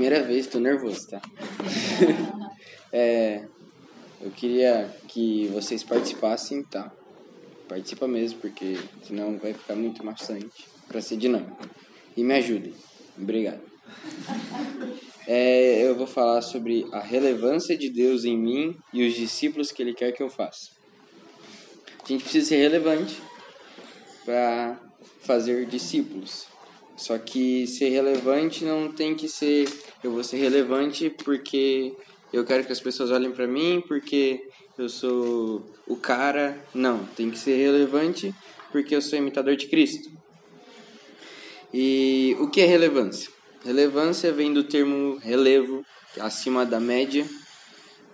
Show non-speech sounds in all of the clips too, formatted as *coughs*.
Primeira vez, tô nervoso, tá? *laughs* é, eu queria que vocês participassem, tá? Participa mesmo, porque senão vai ficar muito maçante para ser dinâmico. E me ajudem. Obrigado. É, eu vou falar sobre a relevância de Deus em mim e os discípulos que Ele quer que eu faça. A gente precisa ser relevante para fazer discípulos. Só que ser relevante não tem que ser eu vou ser relevante porque eu quero que as pessoas olhem para mim, porque eu sou o cara. Não, tem que ser relevante porque eu sou imitador de Cristo. E o que é relevância? Relevância vem do termo relevo, acima da média,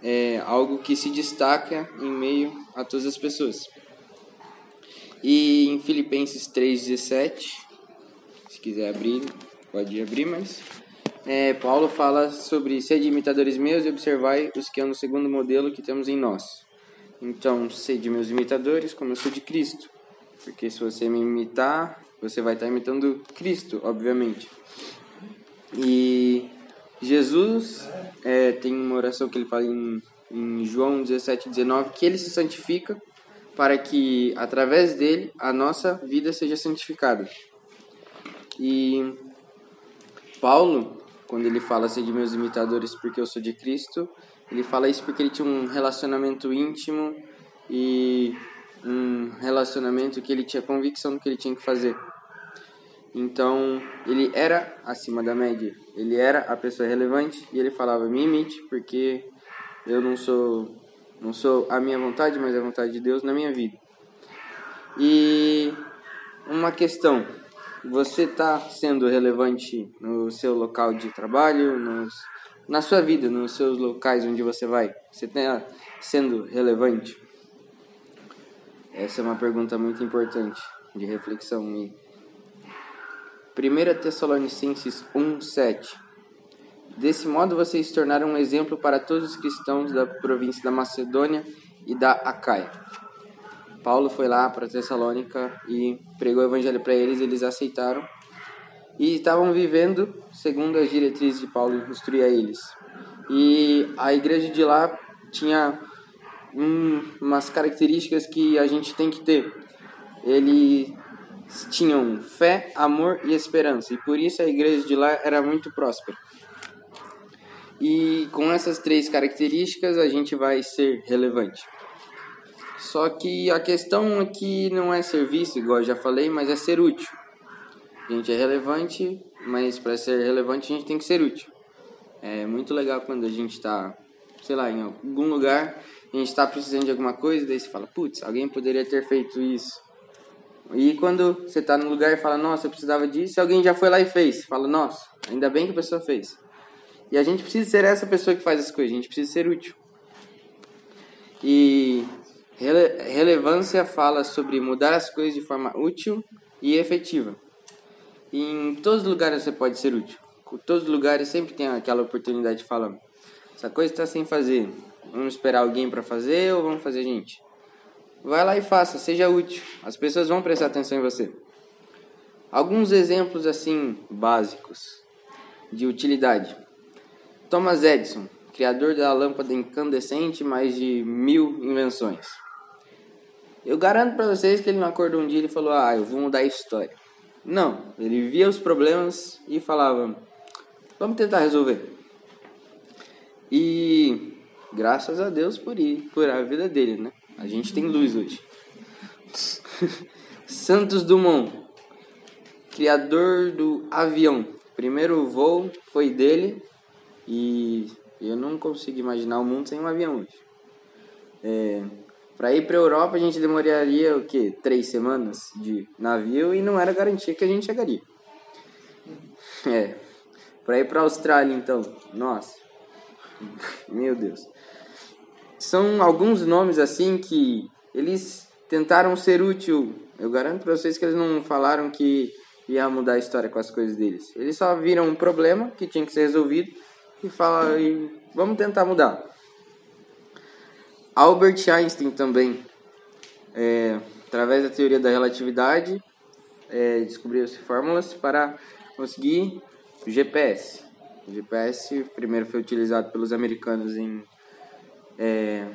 é algo que se destaca em meio a todas as pessoas. E em Filipenses 3,17 se quiser abrir, pode abrir, mas é, Paulo fala sobre sede imitadores meus e observai os que andam segundo o modelo que temos em nós. Então, sede meus imitadores, como eu sou de Cristo. Porque se você me imitar, você vai estar imitando Cristo, obviamente. E Jesus é, tem uma oração que ele fala em, em João 17, 19, que ele se santifica para que, através dele, a nossa vida seja santificada. E Paulo, quando ele fala assim de meus imitadores porque eu sou de Cristo, ele fala isso porque ele tinha um relacionamento íntimo e um relacionamento que ele tinha convicção do que ele tinha que fazer. Então, ele era acima da média. Ele era a pessoa relevante e ele falava: "Me imite, porque eu não sou não sou a minha vontade, mas a vontade de Deus na minha vida". E uma questão você está sendo relevante no seu local de trabalho, nos, na sua vida, nos seus locais onde você vai? Você está sendo relevante? Essa é uma pergunta muito importante de reflexão. 1 Tessalonicenses 1:7 Desse modo vocês se tornaram um exemplo para todos os cristãos da província da Macedônia e da Acaia. Paulo foi lá para Tessalônica e pregou o evangelho para eles, eles aceitaram e estavam vivendo segundo as diretrizes de Paulo instruir eles. E a igreja de lá tinha um, umas características que a gente tem que ter. Eles tinham fé, amor e esperança, e por isso a igreja de lá era muito próspera. E com essas três características a gente vai ser relevante. Só que a questão aqui não é serviço, igual eu já falei, mas é ser útil. A gente é relevante, mas para ser relevante a gente tem que ser útil. É muito legal quando a gente está, sei lá, em algum lugar, a gente está precisando de alguma coisa, daí você fala, putz, alguém poderia ter feito isso. E quando você está no lugar e fala, nossa, eu precisava disso, alguém já foi lá e fez. Fala, nossa, ainda bem que a pessoa fez. E a gente precisa ser essa pessoa que faz as coisas, a gente precisa ser útil. E Rele relevância fala sobre mudar as coisas de forma útil e efetiva. E em todos os lugares você pode ser útil. Em todos os lugares sempre tem aquela oportunidade de falar: essa coisa está sem fazer. Vamos esperar alguém para fazer ou vamos fazer gente? Vai lá e faça, seja útil. As pessoas vão prestar atenção em você. Alguns exemplos assim básicos de utilidade. Thomas Edison, criador da lâmpada incandescente, mais de mil invenções. Eu garanto para vocês que ele não acordou um dia e falou: Ah, eu vou mudar a história. Não, ele via os problemas e falava: Vamos tentar resolver. E graças a Deus por ir, por a vida dele, né? A gente tem luz hoje. *laughs* Santos Dumont, criador do avião. Primeiro voo foi dele e eu não consigo imaginar o mundo sem um avião hoje. É, para ir para Europa a gente demoraria o quê? Três semanas de navio e não era garantia que a gente chegaria. É. Para ir para Austrália então, nossa. Meu Deus. São alguns nomes assim que eles tentaram ser útil. Eu garanto para vocês que eles não falaram que ia mudar a história com as coisas deles. Eles só viram um problema que tinha que ser resolvido e falaram, vamos tentar mudar. Albert Einstein também, é, através da teoria da relatividade, é, descobriu-se fórmulas para conseguir o GPS. O GPS primeiro foi utilizado pelos americanos em é,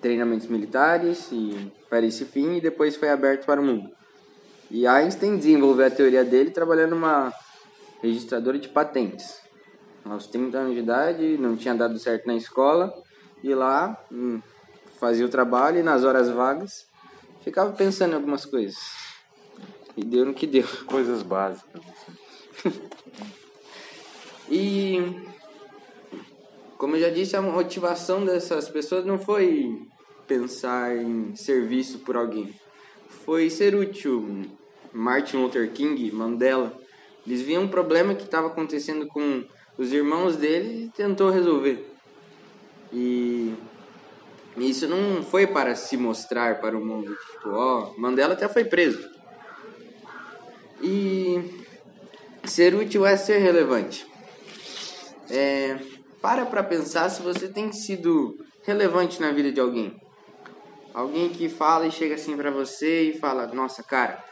treinamentos militares e para esse fim e depois foi aberto para o mundo. E Einstein desenvolveu a teoria dele trabalhando numa registradora de patentes. Aos 30 anos de idade, não tinha dado certo na escola e lá hum, fazia o trabalho e nas horas vagas ficava pensando em algumas coisas. E deu no que deu. *laughs* Coisas básicas. *laughs* e como eu já disse, a motivação dessas pessoas não foi pensar em serviço por alguém. Foi ser útil. Martin Luther King, Mandela, eles viam um problema que estava acontecendo com os irmãos dele e tentou resolver. E isso não foi para se mostrar para o mundo. Tipo, ó, Mandela até foi preso. E ser útil é ser relevante. É, para para pensar se você tem sido relevante na vida de alguém. Alguém que fala e chega assim para você e fala: Nossa, cara,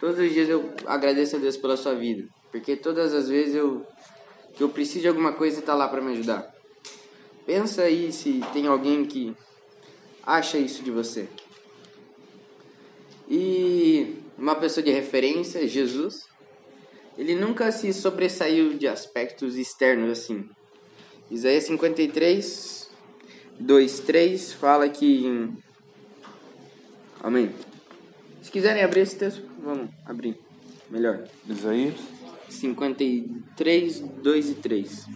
todos os dias eu agradeço a Deus pela sua vida, porque todas as vezes eu que eu preciso de alguma coisa e tá lá para me ajudar. Pensa aí se tem alguém que acha isso de você. E uma pessoa de referência, Jesus, ele nunca se sobressaiu de aspectos externos assim. Isaías 53, 2, 3 fala que Amém. Se quiserem abrir esse texto, vamos abrir. Melhor. Isaías 53, 2 e 3.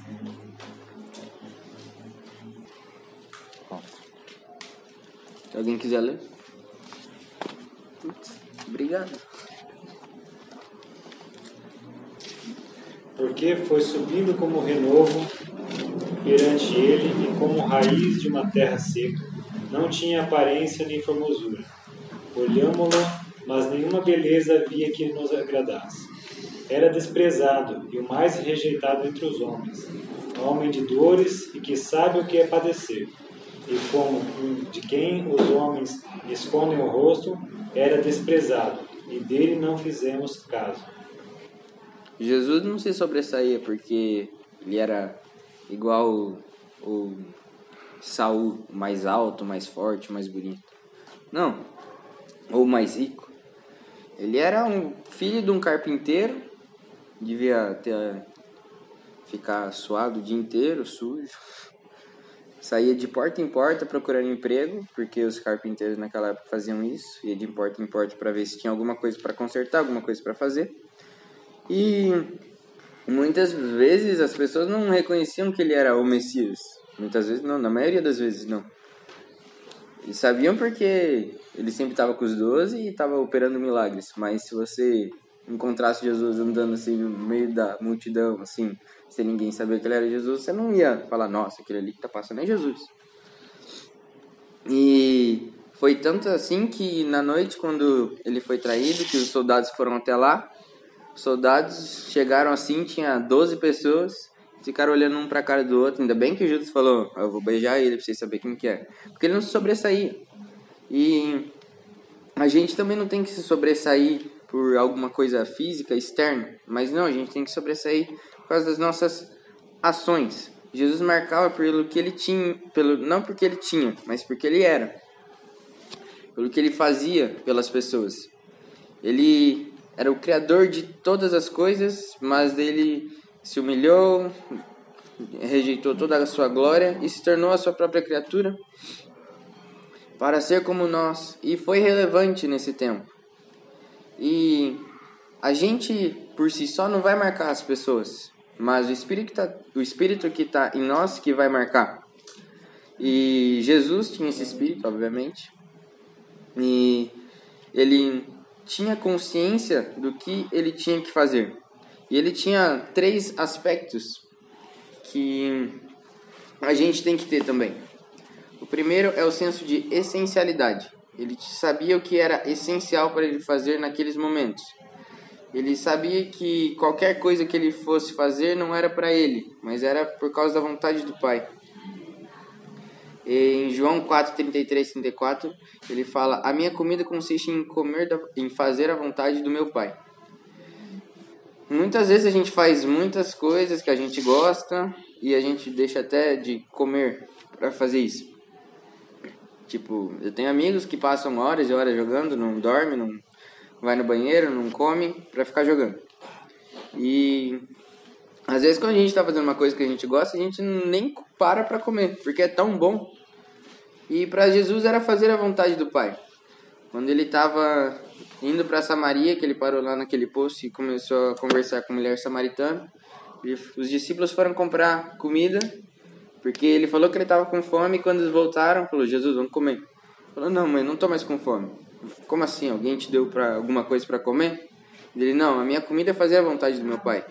Se alguém quiser ler. Putz, obrigado. Porque foi subindo como renovo perante ele e como raiz de uma terra seca. Não tinha aparência nem formosura Olhámo-lo, mas nenhuma beleza havia que nos agradasse. Era desprezado e o mais rejeitado entre os homens, homem de dores e que sabe o que é padecer. E como de quem os homens escondem o rosto, era desprezado, e dele não fizemos caso. Jesus não se sobressaía porque ele era igual o Saul, mais alto, mais forte, mais bonito. Não, ou mais rico. Ele era um filho de um carpinteiro, devia ter ficar suado o dia inteiro, sujo. Saía de porta em porta procurando emprego, porque os carpinteiros naquela época faziam isso, ia de porta em porta para ver se tinha alguma coisa para consertar, alguma coisa para fazer. E muitas vezes as pessoas não reconheciam que ele era o Messias. Muitas vezes não, na maioria das vezes não. Eles sabiam porque ele sempre estava com os doze e estava operando milagres. Mas se você encontrasse Jesus andando assim no meio da multidão, assim, sem ninguém saber que ele era Jesus, você não ia falar, nossa, aquele ali que está passando é Jesus. E foi tanto assim que na noite, quando ele foi traído, que os soldados foram até lá, os soldados chegaram assim, tinha 12 pessoas, ficaram olhando um pra cara do outro. Ainda bem que Judas falou, eu vou beijar ele pra vocês saberem quem que é. Porque ele não se sobressaía. E a gente também não tem que se sobressair por alguma coisa física, externa. Mas não, a gente tem que sobressair por causa das nossas ações. Jesus marcava pelo que ele tinha, pelo, não porque ele tinha, mas porque ele era. Pelo que ele fazia pelas pessoas. Ele era o criador de todas as coisas, mas ele se humilhou, rejeitou toda a sua glória e se tornou a sua própria criatura para ser como nós e foi relevante nesse tempo. E a gente por si só não vai marcar as pessoas, mas o espírito que tá, o espírito que está em nós que vai marcar. E Jesus tinha esse espírito, obviamente. E ele tinha consciência do que ele tinha que fazer. E ele tinha três aspectos que a gente tem que ter também. O primeiro é o senso de essencialidade. Ele sabia o que era essencial para ele fazer naqueles momentos. Ele sabia que qualquer coisa que ele fosse fazer não era para ele, mas era por causa da vontade do Pai. Em João 4, 33, 34, ele fala: A minha comida consiste em comer, em fazer a vontade do meu Pai. Muitas vezes a gente faz muitas coisas que a gente gosta e a gente deixa até de comer para fazer isso. Tipo, eu tenho amigos que passam horas e horas jogando, não dorme, não vai no banheiro, não come para ficar jogando. E às vezes quando a gente tá fazendo uma coisa que a gente gosta, a gente nem para para comer, porque é tão bom. E para Jesus era fazer a vontade do Pai. Quando ele estava indo para Samaria, que ele parou lá naquele posto e começou a conversar com a mulher samaritana, os discípulos foram comprar comida, porque ele falou que ele estava com fome e quando eles voltaram, falou: "Jesus, vamos comer". Falou: "Não, mãe, não estou mais com fome". Como assim? Alguém te deu para alguma coisa para comer? Ele: "Não, a minha comida é fazer a vontade do meu Pai".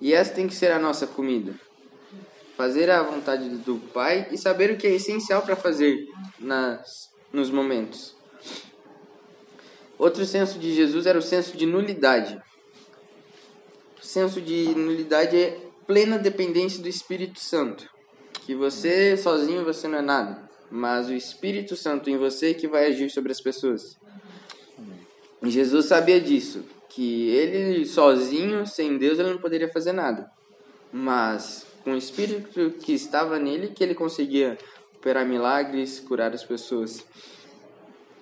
E essa tem que ser a nossa comida. Fazer a vontade do Pai e saber o que é essencial para fazer nas, nos momentos. Outro senso de Jesus era o senso de nulidade. O senso de nulidade é plena dependência do Espírito Santo. Que você sozinho você não é nada, mas o Espírito Santo em você que vai agir sobre as pessoas. E Jesus sabia disso que ele sozinho, sem Deus, ele não poderia fazer nada. Mas com o Espírito que estava nele, que ele conseguia operar milagres, curar as pessoas.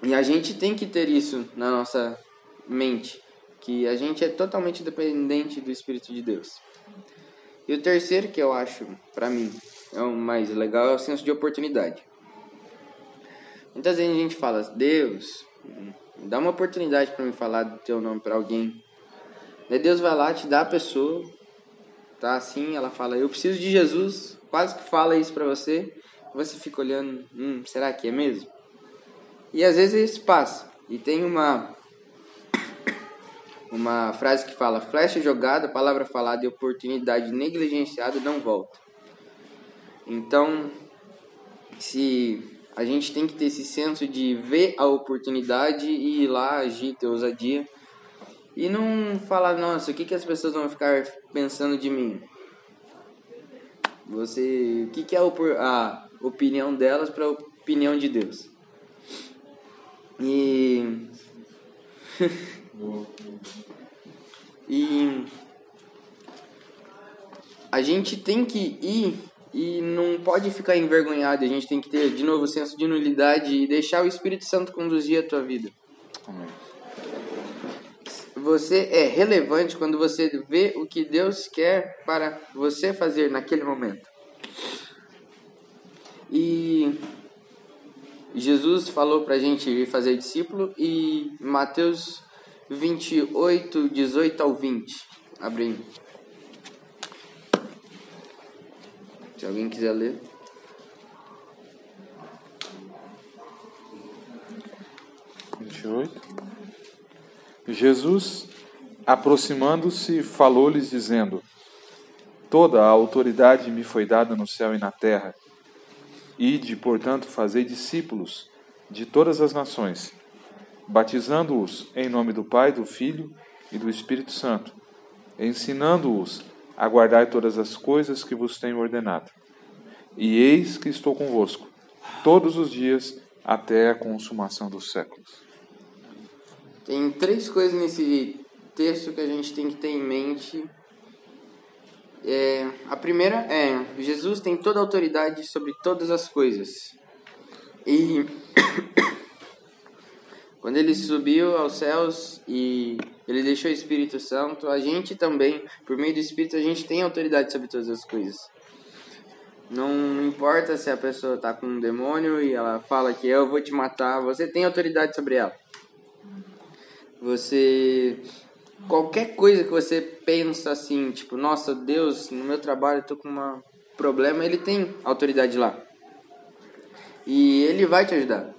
E a gente tem que ter isso na nossa mente, que a gente é totalmente dependente do Espírito de Deus. E o terceiro que eu acho, para mim, é o mais legal é o senso de oportunidade. Muitas vezes a gente fala, Deus, Dá uma oportunidade para me falar do teu nome para alguém. Daí Deus vai lá, te dá a pessoa, tá assim, ela fala, eu preciso de Jesus, quase que fala isso para você. Você fica olhando, hum, será que é mesmo? E às vezes isso passa. E tem uma uma frase que fala: flecha jogada, palavra falada e oportunidade negligenciada não volta. Então, se a gente tem que ter esse senso de ver a oportunidade e ir lá agir, ter ousadia. E não falar, nossa, o que, que as pessoas vão ficar pensando de mim? Você, o que, que é a opinião delas para a opinião de Deus? E *laughs* e a gente tem que ir e não pode ficar envergonhado. A gente tem que ter, de novo, o senso de nulidade e deixar o Espírito Santo conduzir a tua vida. Amém. Você é relevante quando você vê o que Deus quer para você fazer naquele momento. E Jesus falou para a gente ir fazer discípulo e Mateus 28, 18 ao 20. Abre Se alguém quiser ler. Jesus, aproximando-se, falou-lhes, dizendo: Toda a autoridade me foi dada no céu e na terra. Ide, portanto, fazei discípulos de todas as nações, batizando-os em nome do Pai, do Filho e do Espírito Santo, ensinando-os aguardai todas as coisas que vos tenho ordenado. E eis que estou convosco todos os dias até a consumação dos séculos. Tem três coisas nesse texto que a gente tem que ter em mente. É, a primeira é: Jesus tem toda a autoridade sobre todas as coisas. E *coughs* quando ele subiu aos céus e ele deixou o Espírito Santo, a gente também, por meio do Espírito, a gente tem autoridade sobre todas as coisas. Não importa se a pessoa está com um demônio e ela fala que eu vou te matar, você tem autoridade sobre ela. Você qualquer coisa que você pensa assim, tipo, nossa, Deus, no meu trabalho eu tô com um problema, ele tem autoridade lá. E ele vai te ajudar.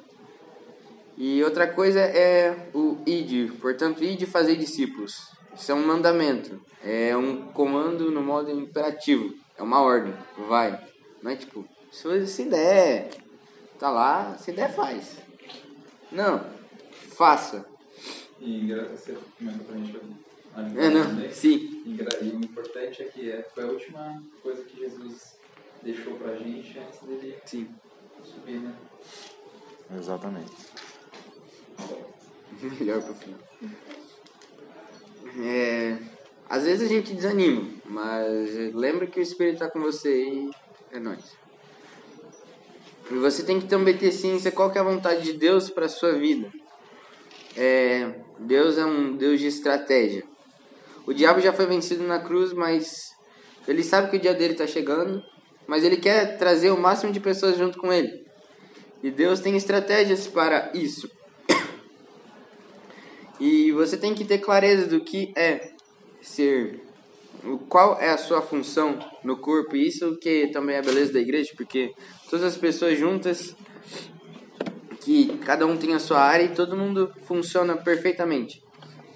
E outra coisa é o id, portanto, id fazer discípulos. Isso é um mandamento, é um comando no modo imperativo, é uma ordem, vai. Não é tipo, se der, tá lá, se der, faz. Não, faça. E você comenta pra gente a é, não, sim. E o importante é que é, foi a última coisa que Jesus deixou pra gente antes dele sim. subir, né? Exatamente. *laughs* Melhor pro fim. É, às vezes a gente desanima, mas lembra que o Espírito está com você e é nóis. E você tem que também ter ciência qual que é a vontade de Deus para sua vida. É, Deus é um Deus de estratégia. O diabo já foi vencido na cruz, mas ele sabe que o dia dele está chegando, mas ele quer trazer o máximo de pessoas junto com ele. E Deus tem estratégias para isso. E você tem que ter clareza do que é ser qual é a sua função no corpo. E isso que também é a beleza da igreja, porque todas as pessoas juntas que cada um tem a sua área e todo mundo funciona perfeitamente.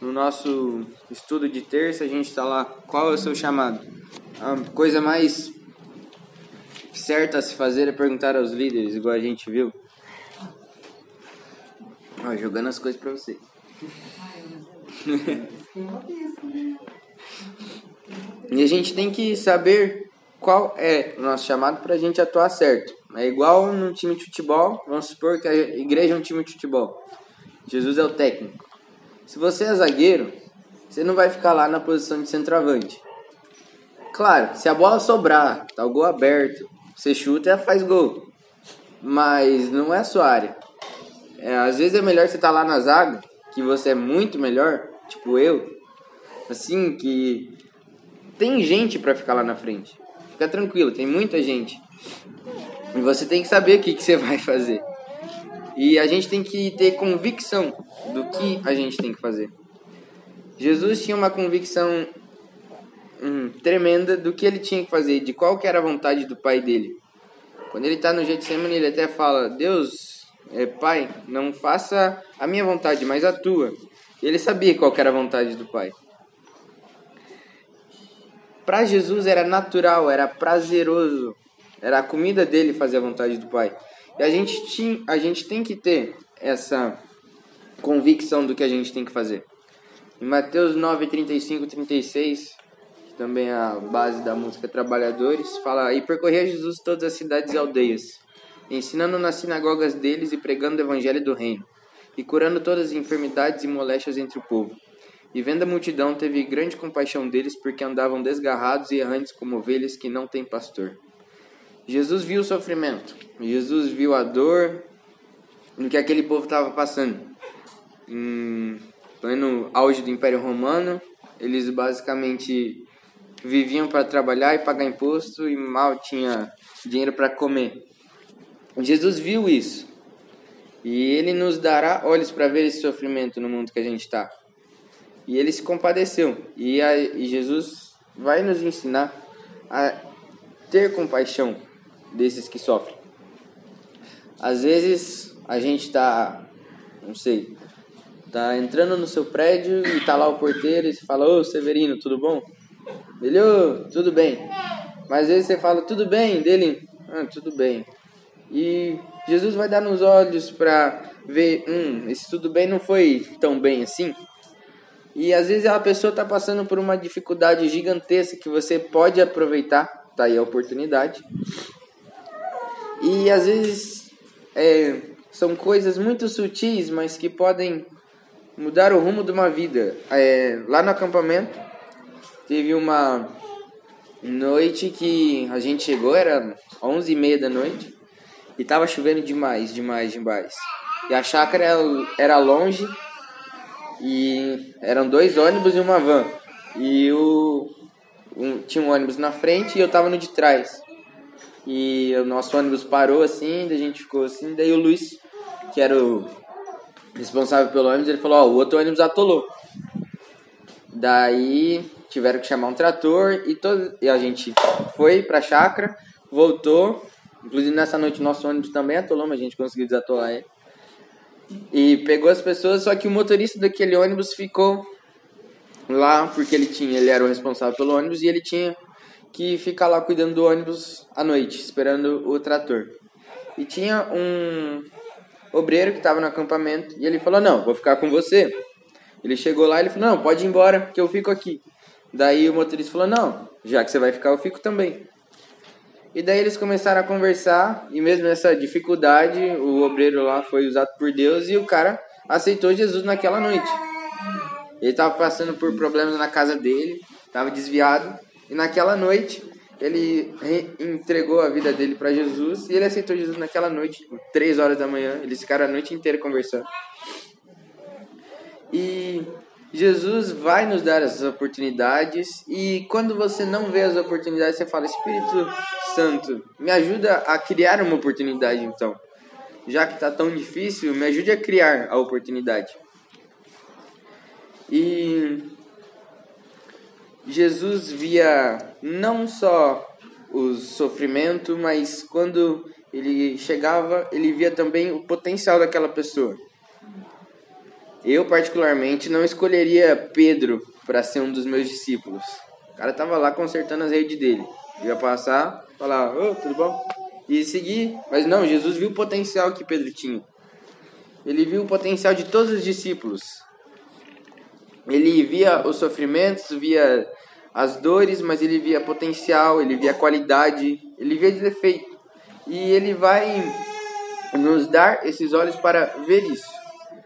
No nosso estudo de terça, a gente está lá, qual é o seu chamado? A coisa mais certa a se fazer é perguntar aos líderes, igual a gente viu. Ó, jogando as coisas para vocês. E a gente tem que saber qual é o nosso chamado para a gente atuar certo. É igual num time de futebol, vamos supor que a igreja é um time de futebol. Jesus é o técnico. Se você é zagueiro, você não vai ficar lá na posição de centroavante. Claro, se a bola sobrar, tá o gol aberto, você chuta e faz gol. Mas não é a sua área. É, às vezes é melhor você estar tá lá na zaga, que você é muito melhor, tipo eu, assim, que tem gente para ficar lá na frente. Fica tranquilo, tem muita gente. E você tem que saber o que, que você *laughs* vai fazer. E a gente tem que ter convicção do que a gente tem que fazer. Jesus tinha uma convicção hum, tremenda do que ele tinha que fazer, de qual que era a vontade do pai dele. Quando ele está no Getsemane, ele até fala: Deus, é, pai, não faça a minha vontade, mas a tua. Ele sabia qual era a vontade do pai. Para Jesus era natural, era prazeroso era a comida dele fazer a vontade do Pai. E a gente, tinha, a gente tem que ter essa convicção do que a gente tem que fazer. Em Mateus 9, 35 36, que também é a base da música Trabalhadores, fala: E percorria Jesus todas as cidades e aldeias, ensinando nas sinagogas deles e pregando o evangelho do reino, e curando todas as enfermidades e moléstias entre o povo. E vendo a multidão, teve grande compaixão deles, porque andavam desgarrados e errantes como ovelhas que não têm pastor. Jesus viu o sofrimento, Jesus viu a dor no que aquele povo estava passando. Em pleno auge do Império Romano, eles basicamente viviam para trabalhar e pagar imposto e mal tinha dinheiro para comer. Jesus viu isso. E ele nos dará olhos para ver esse sofrimento no mundo que a gente está. E ele se compadeceu. E, a, e Jesus vai nos ensinar a ter compaixão desses que sofrem. Às vezes a gente tá, não sei, tá entrando no seu prédio e tá lá o porteiro e você fala: Ô Severino, tudo bom? Ele, tudo bem. Mas às vezes você fala: Tudo bem? Dele, ah, tudo bem. E Jesus vai dar nos olhos para ver: Hum, esse tudo bem não foi tão bem assim. E às vezes a pessoa está passando por uma dificuldade gigantesca que você pode aproveitar, tá aí a oportunidade, e às vezes é, são coisas muito sutis, mas que podem mudar o rumo de uma vida. É, lá no acampamento teve uma noite que a gente chegou, era 11 e meia da noite, e tava chovendo demais, demais, demais. E a chácara era longe, e eram dois ônibus e uma van. E o, um, tinha um ônibus na frente e eu tava no de trás. E o nosso ônibus parou assim, a gente ficou assim, daí o Luiz, que era o responsável pelo ônibus, ele falou, ó, oh, o outro ônibus atolou. Daí tiveram que chamar um trator e, todo, e a gente foi pra chácara, voltou. Inclusive nessa noite nosso ônibus também atolou, mas a gente conseguiu desatolar ele. E pegou as pessoas, só que o motorista daquele ônibus ficou lá porque ele tinha, ele era o responsável pelo ônibus e ele tinha que fica lá cuidando do ônibus à noite, esperando o trator. E tinha um obreiro que estava no acampamento e ele falou: Não, vou ficar com você. Ele chegou lá e ele falou: Não, pode ir embora que eu fico aqui. Daí o motorista falou: Não, já que você vai ficar, eu fico também. E daí eles começaram a conversar e mesmo nessa dificuldade, o obreiro lá foi usado por Deus e o cara aceitou Jesus naquela noite. Ele estava passando por problemas na casa dele, estava desviado, e naquela noite ele entregou a vida dele para Jesus e ele aceitou Jesus naquela noite, tipo, três horas da manhã. Eles ficaram a noite inteira conversando. E Jesus vai nos dar essas oportunidades e quando você não vê as oportunidades, você fala: Espírito Santo, me ajuda a criar uma oportunidade então. Já que está tão difícil, me ajude a criar a oportunidade. E Jesus via não só o sofrimento, mas quando ele chegava, ele via também o potencial daquela pessoa. Eu, particularmente, não escolheria Pedro para ser um dos meus discípulos. O cara tava lá consertando as redes dele. Ia passar, falar, ô, oh, tudo bom? E seguir. Mas não, Jesus viu o potencial que Pedro tinha. Ele viu o potencial de todos os discípulos. Ele via os sofrimentos, via as dores, mas ele via potencial, ele via qualidade, ele via defeito. E ele vai nos dar esses olhos para ver isso.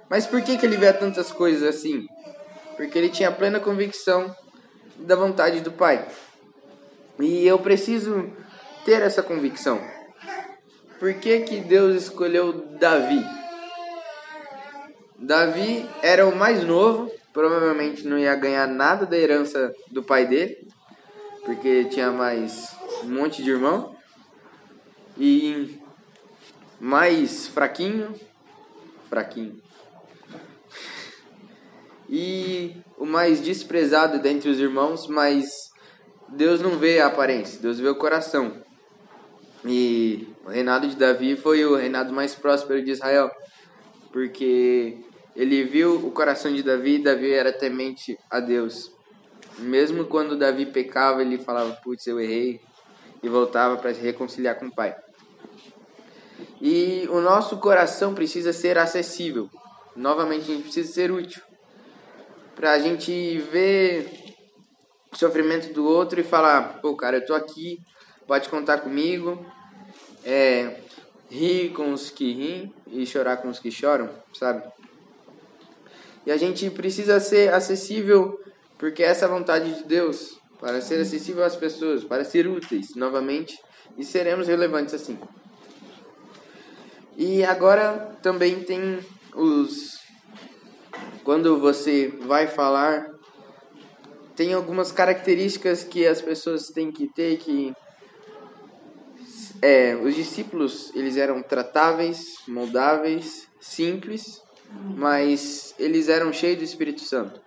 Mas por que, que ele vê tantas coisas assim? Porque ele tinha plena convicção da vontade do Pai. E eu preciso ter essa convicção. Por que, que Deus escolheu Davi? Davi era o mais novo, provavelmente não ia ganhar nada da herança do pai dele, porque tinha mais um monte de irmão. E mais fraquinho, fraquinho, e o mais desprezado dentre os irmãos, mas Deus não vê a aparência, Deus vê o coração. E o reinado de Davi foi o reinado mais próspero de Israel, porque ele viu o coração de Davi e Davi era temente a Deus. Mesmo quando Davi pecava, ele falava: Putz, eu errei, e voltava para se reconciliar com o pai. E o nosso coração precisa ser acessível. Novamente, a gente precisa ser útil pra gente ver o sofrimento do outro e falar, pô, cara, eu tô aqui, pode contar comigo. É, rir com os que riem e chorar com os que choram, sabe? E a gente precisa ser acessível porque essa é a vontade de Deus, para ser acessível às pessoas, para ser úteis novamente e seremos relevantes assim. E agora também tem os quando você vai falar, tem algumas características que as pessoas têm que ter que é, os discípulos eles eram tratáveis, moldáveis, simples, mas eles eram cheios do Espírito Santo.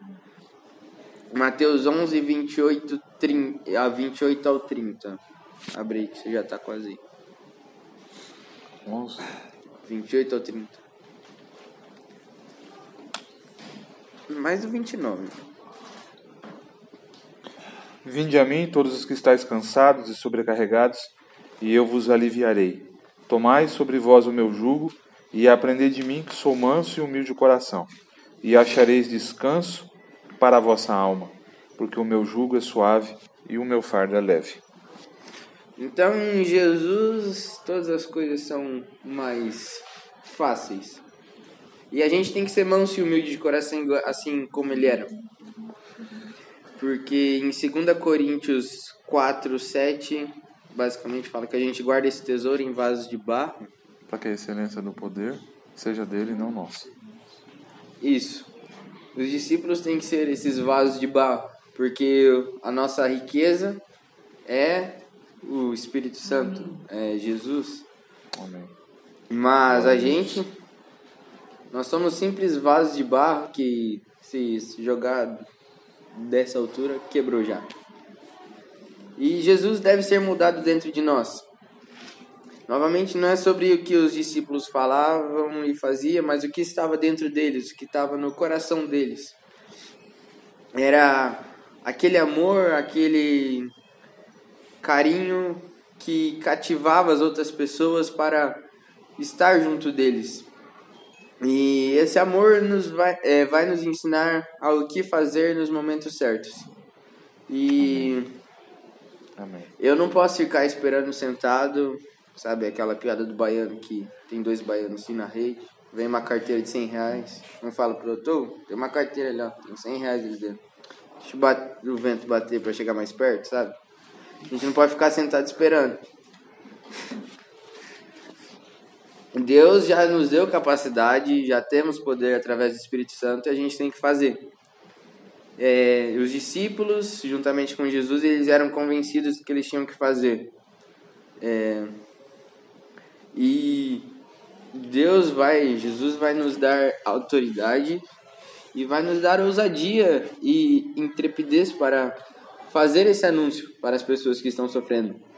Mateus 11, 28, 30, a 28 ao 30. Abre aí que você já está quase aí. 11. 28 ao 30. Mais do 29. Vinde a mim, todos os que estáis cansados e sobrecarregados, e eu vos aliviarei. Tomai sobre vós o meu jugo, e aprendei de mim, que sou manso e humilde de coração, e achareis descanso para a vossa alma, porque o meu jugo é suave e o meu fardo é leve. Então, em Jesus, todas as coisas são mais fáceis. E a gente tem que ser manso e humilde de coração, assim como ele era. Porque em 2 Coríntios 4, 7, basicamente fala que a gente guarda esse tesouro em vasos de barro. Para que a excelência do poder seja dele e não nossa. Isso. Os discípulos têm que ser esses vasos de barro, porque a nossa riqueza é o Espírito Santo, é Jesus. Amém. Mas a gente nós somos simples vasos de barro que, se jogar dessa altura, quebrou já. E Jesus deve ser mudado dentro de nós. Novamente, não é sobre o que os discípulos falavam e faziam, mas o que estava dentro deles, o que estava no coração deles. Era aquele amor, aquele carinho que cativava as outras pessoas para estar junto deles. E esse amor nos vai, é, vai nos ensinar ao que fazer nos momentos certos. E Amém. eu não posso ficar esperando sentado, sabe, aquela piada do baiano que tem dois baianos assim na rede. vem uma carteira de 100 reais, um fala pro doutor, tem uma carteira ali, ó, tem 100 reais ali dentro. Deixa o, bat- o vento bater pra chegar mais perto, sabe? A gente não pode ficar sentado esperando. Deus já nos deu capacidade, já temos poder através do Espírito Santo e a gente tem que fazer. É, os discípulos, juntamente com Jesus, eles eram convencidos do que eles tinham que fazer. É, e Deus vai, Jesus vai nos dar autoridade e vai nos dar ousadia e intrepidez para fazer esse anúncio para as pessoas que estão sofrendo.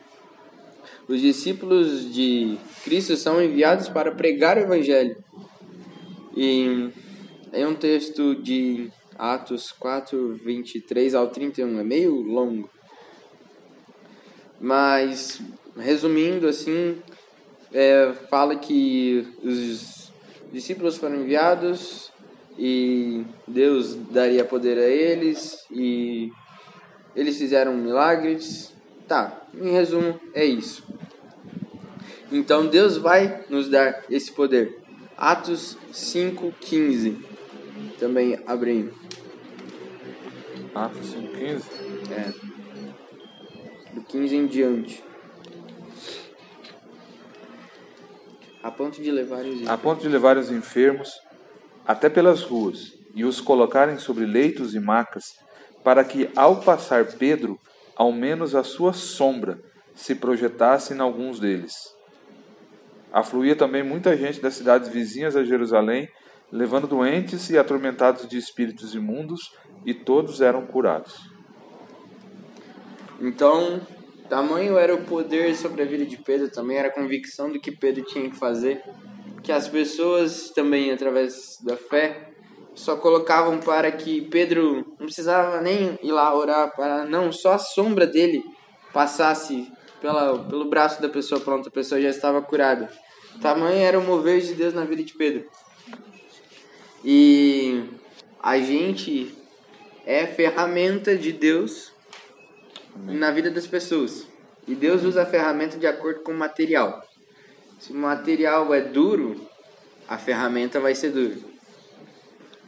Os discípulos de Cristo são enviados para pregar o Evangelho. E é um texto de Atos 4, 23 ao 31, é meio longo. Mas, resumindo assim, é, fala que os discípulos foram enviados e Deus daria poder a eles e eles fizeram milagres. Tá, em resumo, é isso. Então Deus vai nos dar esse poder. Atos 5:15. Também abrindo. Atos 5,15. É. Do 15 em diante. A ponto de levar os A ponto de levar os enfermos até pelas ruas e os colocarem sobre leitos e macas, para que, ao passar Pedro, ao menos a sua sombra se projetasse em alguns deles. Afluía também muita gente das cidades vizinhas a Jerusalém, levando doentes e atormentados de espíritos imundos, e todos eram curados. Então, tamanho era o poder sobre a vida de Pedro, também era a convicção do que Pedro tinha que fazer, que as pessoas também, através da fé, só colocavam para que Pedro não precisava nem ir lá orar, para não, só a sombra dele passasse pela, pelo braço da pessoa, pronto, a pessoa já estava curada. Tamanho era o mover de Deus na vida de Pedro. E a gente é ferramenta de Deus na vida das pessoas. E Deus usa a ferramenta de acordo com o material. Se o material é duro, a ferramenta vai ser dura.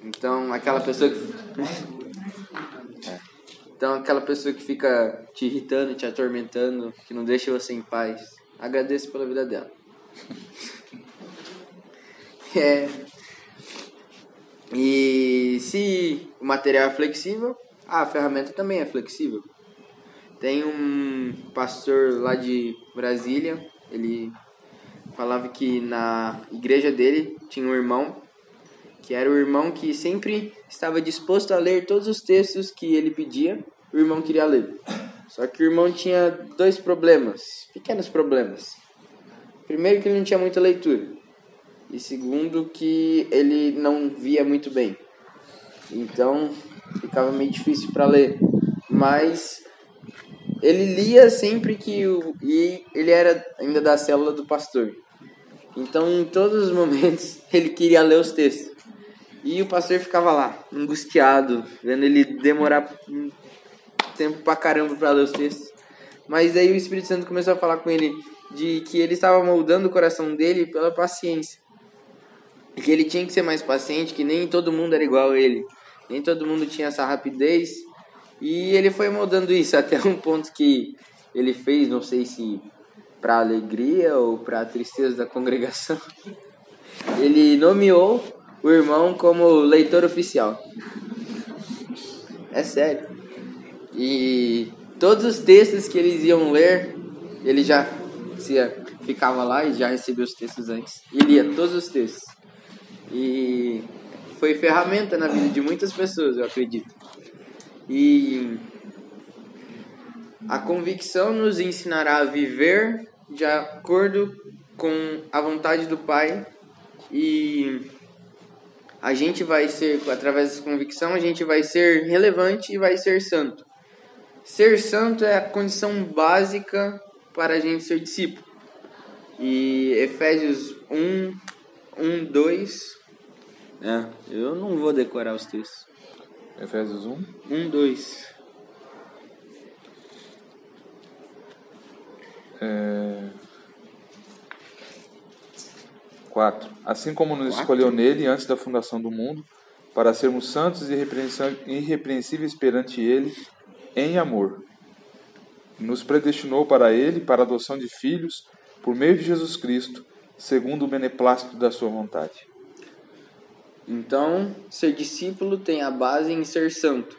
Então, aquela pessoa que. *laughs* Então, aquela pessoa que fica te irritando, te atormentando, que não deixa você em paz, agradeço pela vida dela. *laughs* É. E se o material é flexível, a ferramenta também é flexível. Tem um pastor lá de Brasília, ele falava que na igreja dele tinha um irmão, que era o irmão que sempre estava disposto a ler todos os textos que ele pedia, o irmão queria ler. Só que o irmão tinha dois problemas, pequenos problemas. Primeiro que ele não tinha muita leitura. E segundo que ele não via muito bem. Então ficava meio difícil para ler. Mas ele lia sempre que o e ele era ainda da célula do pastor. Então em todos os *laughs* momentos ele queria ler os textos. E o pastor ficava lá, angustiado, vendo ele demorar tempo pra caramba para ler os textos. Mas aí o Espírito Santo começou a falar com ele de que ele estava moldando o coração dele pela paciência. E que ele tinha que ser mais paciente, que nem todo mundo era igual a ele. Nem todo mundo tinha essa rapidez. E ele foi moldando isso *laughs* até um ponto que ele fez, não sei se para alegria ou para tristeza da congregação. *laughs* Ele nomeou o irmão como leitor oficial. É sério. E todos os textos que eles iam ler, ele já se ficava lá e já recebia os textos antes. E lia todos os textos. E foi ferramenta na vida de muitas pessoas, eu acredito. E a convicção nos ensinará a viver de acordo com a vontade do Pai e a gente vai ser, através dessa convicção, a gente vai ser relevante e vai ser santo. Ser santo é a condição básica para a gente ser discípulo. E Efésios 1, 1, 2. É, eu não vou decorar os textos. Efésios 1. 1, 2. É... 4. Assim como nos escolheu nele antes da fundação do mundo, para sermos santos e irrepreensíveis- irrepreensíveis perante ele em amor. Nos predestinou para ele, para a adoção de filhos, por meio de Jesus Cristo, segundo o beneplácito da sua vontade. Então, ser discípulo tem a base em ser santo.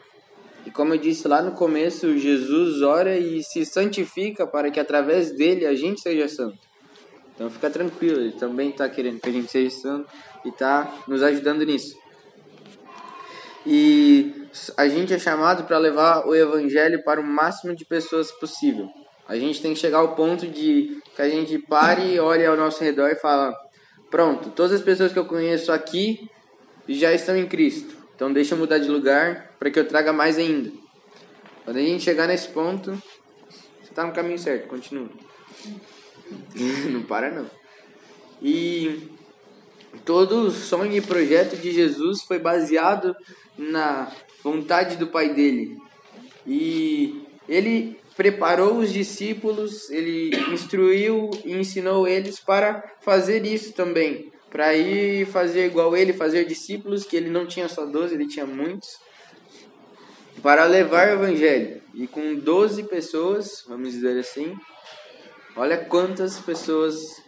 E como eu disse lá no começo, Jesus ora e se santifica para que através dele a gente seja santo. Então fica tranquilo, ele também está querendo que a gente seja santo e está nos ajudando nisso. E a gente é chamado para levar o evangelho para o máximo de pessoas possível. A gente tem que chegar ao ponto de que a gente pare, olhe ao nosso redor e fala: pronto, todas as pessoas que eu conheço aqui já estão em Cristo. Então deixa eu mudar de lugar para que eu traga mais ainda. Quando a gente chegar nesse ponto, você está no caminho certo, continua. *laughs* não para não. E todo o sonho e projeto de Jesus foi baseado na vontade do Pai dele. E ele preparou os discípulos, ele instruiu e ensinou eles para fazer isso também. Para ir fazer igual ele, fazer discípulos, que ele não tinha só 12, ele tinha muitos. Para levar o evangelho. E com 12 pessoas, vamos dizer assim, olha quantas pessoas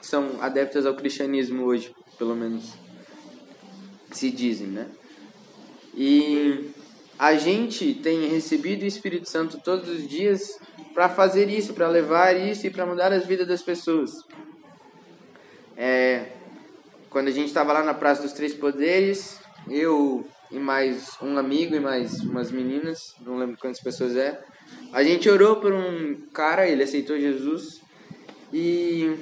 são adeptas ao cristianismo hoje, pelo menos se dizem, né? E a gente tem recebido o Espírito Santo todos os dias para fazer isso, para levar isso e para mudar as vidas das pessoas. É, quando a gente estava lá na Praça dos Três Poderes, eu e mais um amigo e mais umas meninas, não lembro quantas pessoas é, a gente orou por um cara, ele aceitou Jesus e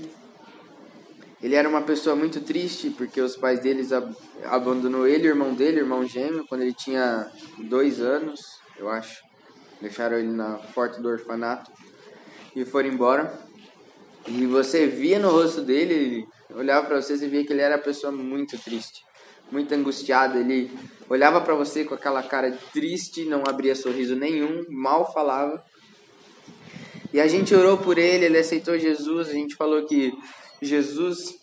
ele era uma pessoa muito triste porque os pais deles ab abandonou ele, o irmão dele, o irmão gêmeo, quando ele tinha dois anos, eu acho. Deixaram ele na porta do orfanato e foram embora. E você via no rosto dele, ele olhava para você e via que ele era uma pessoa muito triste, muito angustiada. Ele olhava para você com aquela cara triste, não abria sorriso nenhum, mal falava. E a gente orou por ele, ele aceitou Jesus, a gente falou que Jesus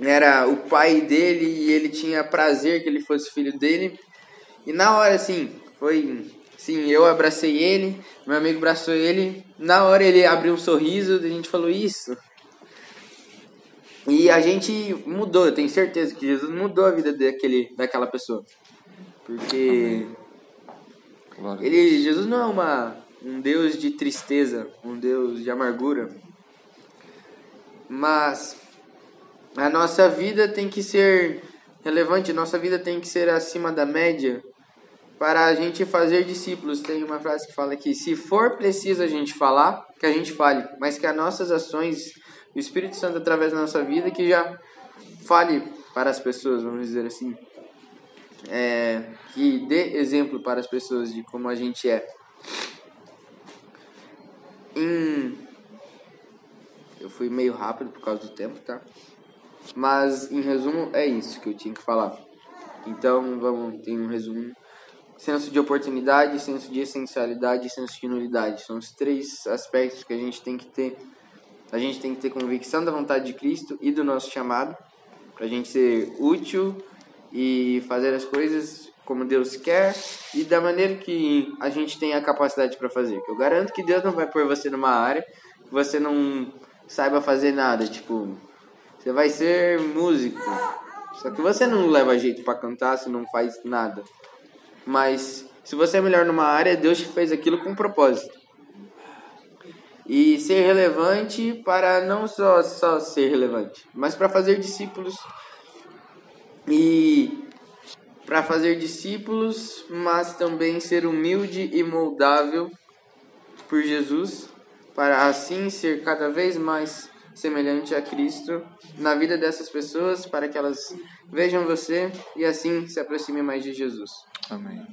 era o pai dele e ele tinha prazer que ele fosse filho dele. E na hora, assim, foi. Sim, eu abracei ele, meu amigo abraçou ele. Na hora ele abriu um sorriso e a gente falou isso. E a gente mudou, eu tenho certeza que Jesus mudou a vida daquele, daquela pessoa. Porque ele, Jesus não é uma, um Deus de tristeza, um Deus de amargura. Mas a nossa vida tem que ser relevante, nossa vida tem que ser acima da média para a gente fazer discípulos. Tem uma frase que fala que se for preciso a gente falar, que a gente fale, mas que as nossas ações, o Espírito Santo através da nossa vida, que já fale para as pessoas, vamos dizer assim. É, que dê exemplo para as pessoas de como a gente é. Em... Eu fui meio rápido por causa do tempo, tá? Mas, em resumo, é isso que eu tinha que falar. Então, vamos, tem um resumo. Senso de oportunidade, senso de essencialidade e senso de nulidade. São os três aspectos que a gente tem que ter. A gente tem que ter convicção da vontade de Cristo e do nosso chamado, para a gente ser útil e fazer as coisas como Deus quer e da maneira que a gente tem a capacidade para fazer. Eu garanto que Deus não vai pôr você numa área que você não saiba fazer nada, tipo, você vai ser músico. Só que você não leva jeito para cantar, você não faz nada. Mas se você é melhor numa área, Deus te fez aquilo com propósito. E ser relevante para não só, só ser relevante, mas para fazer discípulos. E para fazer discípulos, mas também ser humilde e moldável por Jesus, para assim ser cada vez mais semelhante a Cristo na vida dessas pessoas, para que elas vejam você e assim se aproximem mais de Jesus. Amém.